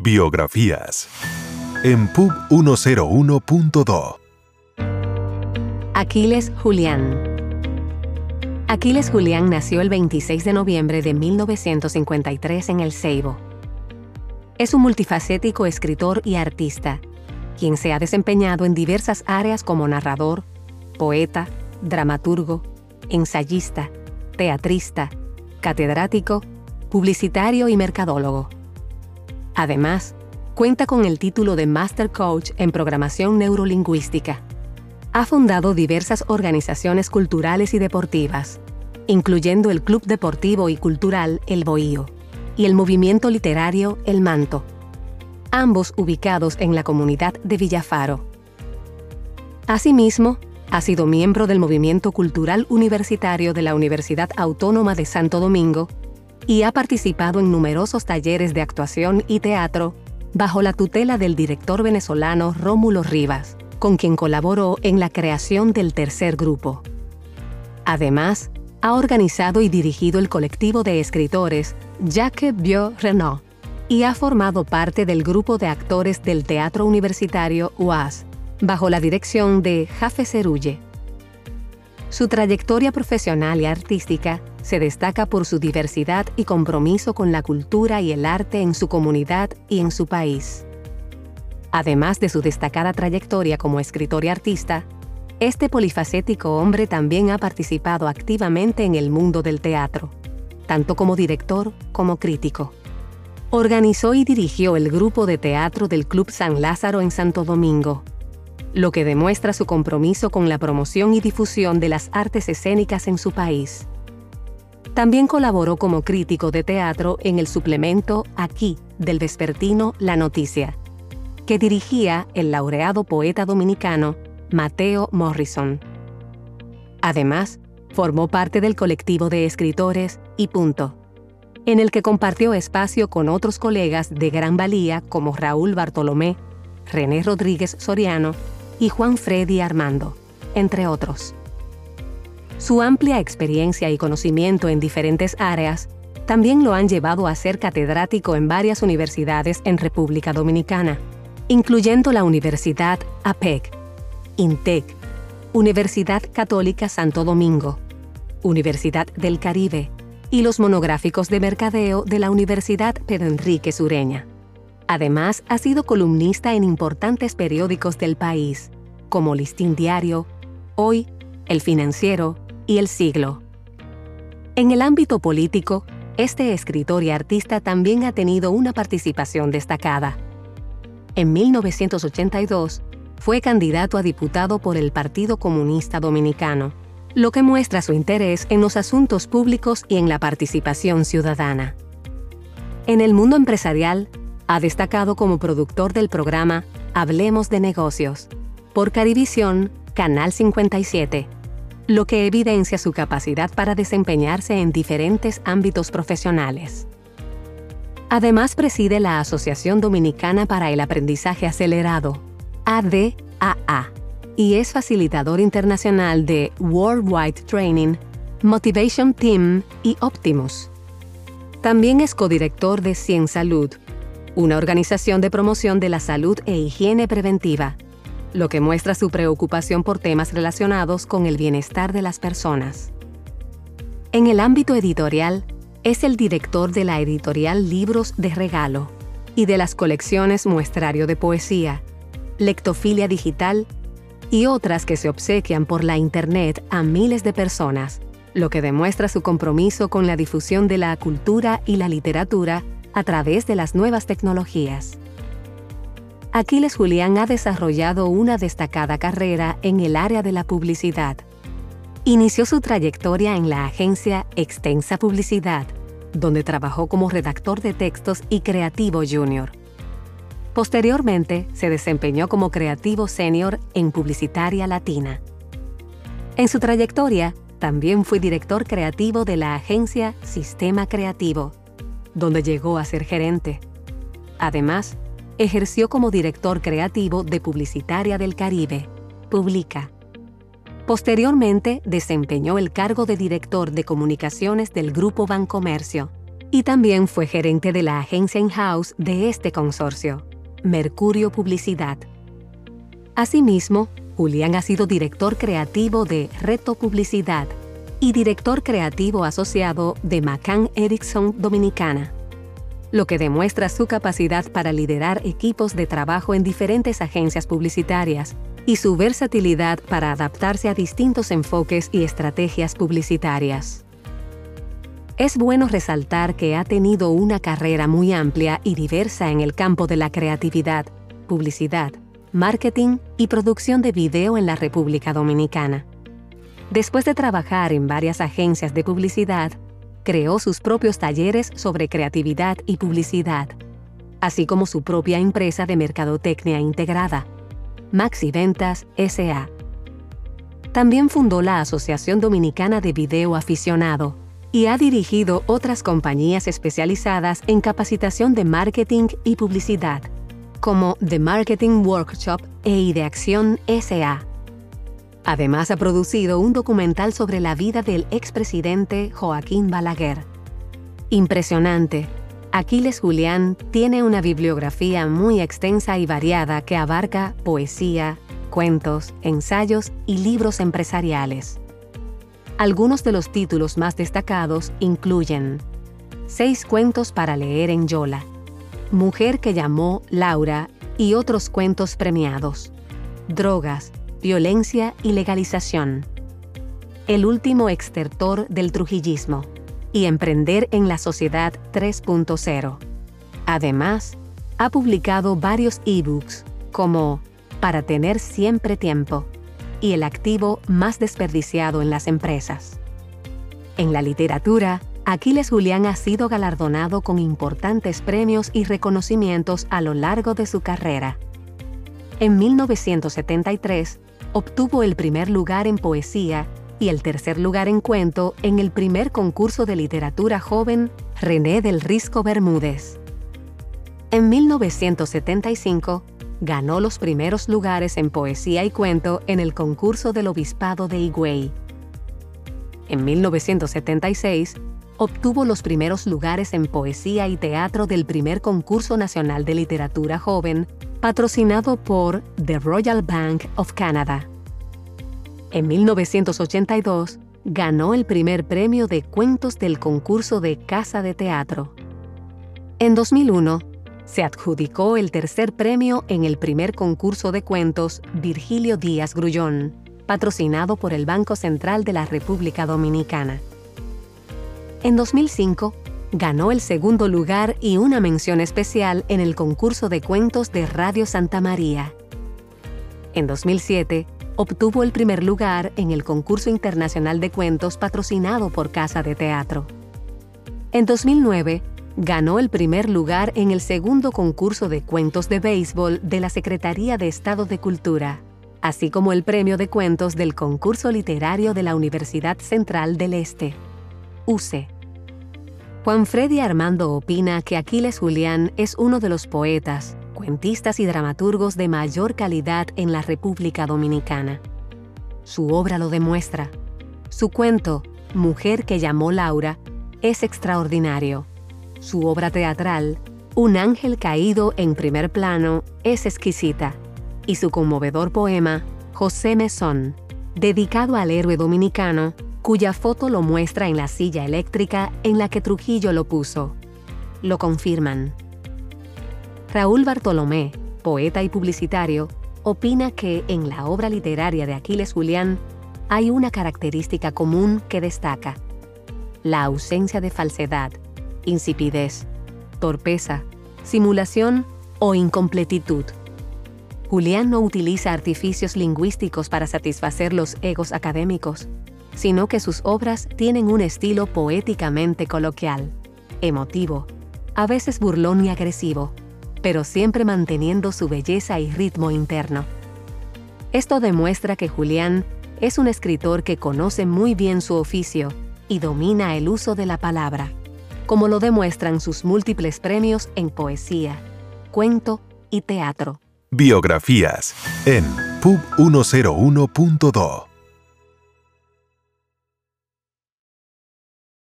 Biografías en Pub 101.do. Aquiles Julián. Aquiles Julián nació el 26 de noviembre de 1953 en El Ceibo. Es un multifacético escritor y artista, quien se ha desempeñado en diversas áreas como narrador, poeta, dramaturgo, ensayista, teatrista, catedrático, publicitario y mercadólogo. Además, cuenta con el título de Master Coach en Programación Neurolingüística. Ha fundado diversas organizaciones culturales y deportivas, incluyendo el Club Deportivo y Cultural El Bohío y el movimiento literario El Manto, ambos ubicados en la comunidad de Villafaro. Asimismo, ha sido miembro del Movimiento Cultural Universitario de la Universidad Autónoma de Santo Domingo y ha participado en numerosos talleres de actuación y teatro bajo la tutela del director venezolano Rómulo Rivas, con quien colaboró en la creación del tercer grupo. Además, ha organizado y dirigido el colectivo de escritores Jacques Biot Renaud y ha formado parte del grupo de actores del Teatro Universitario UAS, bajo la dirección de Jafe Cerulle. Su trayectoria profesional y artística se destaca por su diversidad y compromiso con la cultura y el arte en su comunidad y en su país. Además de su destacada trayectoria como escritor y artista, este polifacético hombre también ha participado activamente en el mundo del teatro, tanto como director como crítico. Organizó y dirigió el grupo de teatro del Club San Lázaro en Santo Domingo, lo que demuestra su compromiso con la promoción y difusión de las artes escénicas en su país. También colaboró como crítico de teatro en el suplemento Aquí del vespertino La Noticia, que dirigía el laureado poeta dominicano Mateo Morrison. Además, formó parte del colectivo de escritores Y Punto, en el que compartió espacio con otros colegas de gran valía como Raúl Bartolomé, René Rodríguez Soriano y Juan Freddy Armando, entre otros. Su amplia experiencia y conocimiento en diferentes áreas también lo han llevado a ser catedrático en varias universidades en República Dominicana, incluyendo la Universidad APEC, INTEC, Universidad Católica Santo Domingo, Universidad del Caribe y los monográficos de mercadeo de la Universidad Pedro Enrique Sureña. Además, ha sido columnista en importantes periódicos del país, como Listín Diario, Hoy, El Financiero y El Siglo. En el ámbito político, este escritor y artista también ha tenido una participación destacada. En 1982, fue candidato a diputado por el Partido Comunista Dominicano, lo que muestra su interés en los asuntos públicos y en la participación ciudadana. En el mundo empresarial, ha destacado como productor del programa Hablemos de Negocios por Carivisión, Canal 57, lo que evidencia su capacidad para desempeñarse en diferentes ámbitos profesionales. Además preside la Asociación Dominicana para el Aprendizaje Acelerado, ADAA, y es facilitador internacional de Worldwide Training, Motivation Team y Optimus. También es codirector de Cien Salud, una organización de promoción de la salud e higiene preventiva, lo que muestra su preocupación por temas relacionados con el bienestar de las personas. En el ámbito editorial, es el director de la editorial Libros de Regalo y de las colecciones Muestrario de Poesía, Lectofilia Digital y otras que se obsequian por la Internet a miles de personas, lo que demuestra su compromiso con la difusión de la cultura y la literatura a través de las nuevas tecnologías. Aquiles Julián ha desarrollado una destacada carrera en el área de la publicidad. Inició su trayectoria en la agencia Extensa Publicidad, donde trabajó como redactor de textos y creativo junior. Posteriormente, se desempeñó como creativo senior en Publicitaria Latina. En su trayectoria, también fue director creativo de la agencia Sistema Creativo, donde llegó a ser gerente. Además, ejerció como director creativo de Publicitaria del Caribe, Publica. Posteriormente, desempeñó el cargo de director de comunicaciones del Grupo Bancomercio, y también fue gerente de la agencia in-house de este consorcio, Mercurio Publicidad. Asimismo, Julián ha sido director creativo de Reto Publicidad y director creativo asociado de McCann Erickson Dominicana, lo que demuestra su capacidad para liderar equipos de trabajo en diferentes agencias publicitarias y su versatilidad para adaptarse a distintos enfoques y estrategias publicitarias. Es bueno resaltar que ha tenido una carrera muy amplia y diversa en el campo de la creatividad, publicidad, marketing y producción de video en la República Dominicana. Después de trabajar en varias agencias de publicidad, creó sus propios talleres sobre creatividad y publicidad, así como su propia empresa de mercadotecnia integrada, Maxi Ventas SA. También fundó la Asociación Dominicana de Video Aficionado, y ha dirigido otras compañías especializadas en capacitación de marketing y publicidad, como The Marketing Workshop e Ideacción SA. Además ha producido un documental sobre la vida del expresidente Joaquín Balaguer. Impresionante. Aquiles Julián tiene una bibliografía muy extensa y variada que abarca poesía, cuentos, ensayos y libros empresariales. Algunos de los títulos más destacados incluyen Seis cuentos para leer en Yola, Mujer que llamó Laura y otros cuentos premiados, Drogas, Violencia y Legalización, El último extertor del trujillismo y Emprender en la Sociedad 3.0. Además, ha publicado varios ebooks como Para tener siempre tiempo, y el activo más desperdiciado en las empresas. En la literatura, Aquiles Julián ha sido galardonado con importantes premios y reconocimientos a lo largo de su carrera. En 1973, obtuvo el primer lugar en poesía y el tercer lugar en cuento en el primer concurso de literatura joven René del Risco Bermúdez. En 1975, ganó los primeros lugares en poesía y cuento en el concurso del Obispado de Higüey. En 1976, obtuvo los primeros lugares en poesía y teatro del primer concurso nacional de literatura joven, patrocinado por The Royal Bank of Canada. En 1982, ganó el primer premio de cuentos del concurso de Casa de Teatro. En 2001, se adjudicó el tercer premio en el primer concurso de cuentos Virgilio Díaz Grullón, patrocinado por el Banco Central de la República Dominicana. En 2005, ganó el segundo lugar y una mención especial en el concurso de cuentos de Radio Santa María. En 2007, obtuvo el primer lugar en el concurso internacional de cuentos patrocinado por Casa de Teatro. En 2009, ganó el primer lugar en el segundo concurso de cuentos de béisbol de la Secretaría de Estado de Cultura, así como el premio de cuentos del concurso literario de la Universidad Central del Este, UCE. Juan Freddy Armando opina que Aquiles Julián es uno de los poetas, cuentistas y dramaturgos de mayor calidad en la República Dominicana. Su obra lo demuestra. Su cuento, Mujer que llamó Laura, es extraordinario su obra teatral, Un ángel caído en primer plano, es exquisita, y su conmovedor poema, José Mesón, dedicado al héroe dominicano, cuya foto lo muestra en la silla eléctrica en la que Trujillo lo puso. Lo confirman. Raúl Bartolomé, poeta y publicitario, opina que en la obra literaria de Aquiles Julián hay una característica común que destaca, la ausencia de falsedad, insipidez, torpeza, simulación o incompletitud. Julián no utiliza artificios lingüísticos para satisfacer los egos académicos, sino que sus obras tienen un estilo poéticamente coloquial, emotivo, a veces burlón y agresivo, pero siempre manteniendo su belleza y ritmo interno. Esto demuestra que Julián es un escritor que conoce muy bien su oficio y domina el uso de la palabra como lo demuestran sus múltiples premios en poesía, cuento y teatro. Biografías en pub101.do